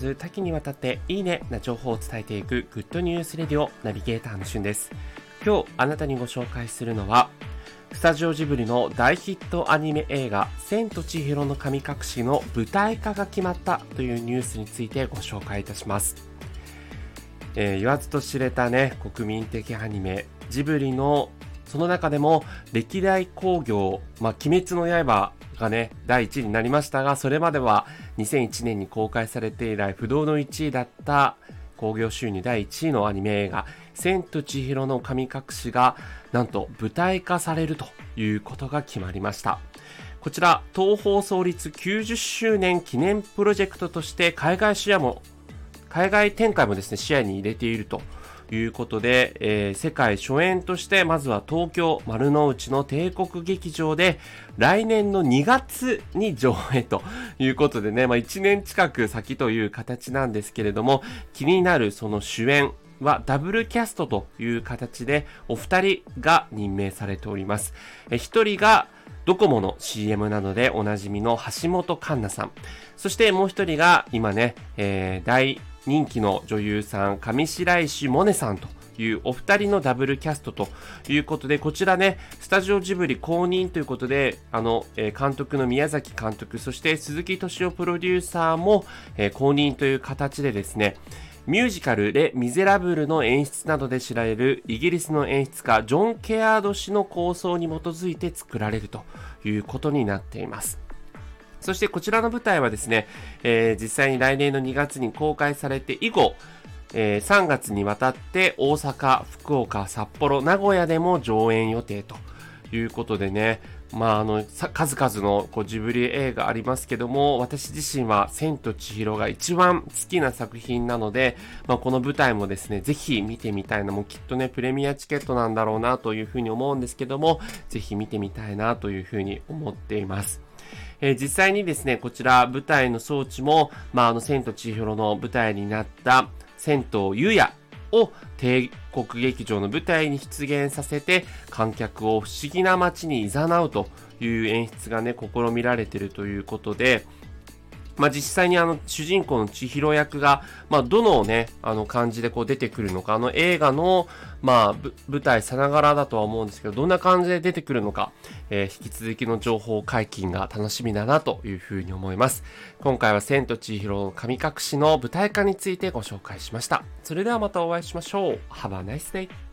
ず多岐にわたっていいねな情報を伝えていくグッドニュースレディオナビゲーターのしゅんです。今日あなたにご紹介するのは、スタジオジブリの大ヒットアニメ映画千と千尋の神隠しの舞台化が決まったというニュースについてご紹介いたします。えー、言わずと知れたね、国民的アニメ、ジブリのその中でも歴代興行、まあ、鬼滅の刃がね、第1位になりましたが、それまでは2001年に公開されて以来不動の1位だった興行収入第1位のアニメ映画、千と千尋の神隠しが、なんと舞台化されるということが決まりました。こちら、東宝創立90周年記念プロジェクトとして海外視野も、海外展開もですね、視野に入れているとということで、えー、世界初演としてまずは東京丸の内の帝国劇場で来年の2月に上映ということでね、まあ、1年近く先という形なんですけれども気になるその主演はダブルキャストという形でお二人が任命されております。え一人がドコモの CM などでおなじみの橋本環奈さん。そしてもう一人が今ね、えー、大人気の女優さん、上白石萌音さんというお二人のダブルキャストということで、こちらね、スタジオジブリ公認ということで、あの、監督の宮崎監督、そして鈴木敏夫プロデューサーも、公認という形でですね、ミュージカルレ・ミゼラブルの演出などで知られるイギリスの演出家ジョン・ケアード氏の構想に基づいて作られるということになっています。そしてこちらの舞台はですね、えー、実際に来年の2月に公開されて以後、えー、3月にわたって大阪、福岡、札幌、名古屋でも上演予定ということでね、まあ、あの、数々のこうジブリ映画ありますけども、私自身は千と千尋が一番好きな作品なので、まあ、この舞台もですね、ぜひ見てみたいな、もうきっとね、プレミアチケットなんだろうなというふうに思うんですけども、ぜひ見てみたいなというふうに思っています。えー、実際にですね、こちら舞台の装置も、まあ、あの、千と千尋の舞台になった銭湯ゆやを帝国劇場の舞台に出現させて観客を不思議な街に誘うという演出がね、試みられているということで、まあ、実際にあの主人公の千尋役が、まあ、どのね、あの感じでこう出てくるのか、あの映画の、まあ、舞台さながらだとは思うんですけど、どんな感じで出てくるのか、えー、引き続きの情報解禁が楽しみだなというふうに思います。今回は千と千尋の神隠しの舞台化についてご紹介しました。それではまたお会いしましょう。Have a nice day!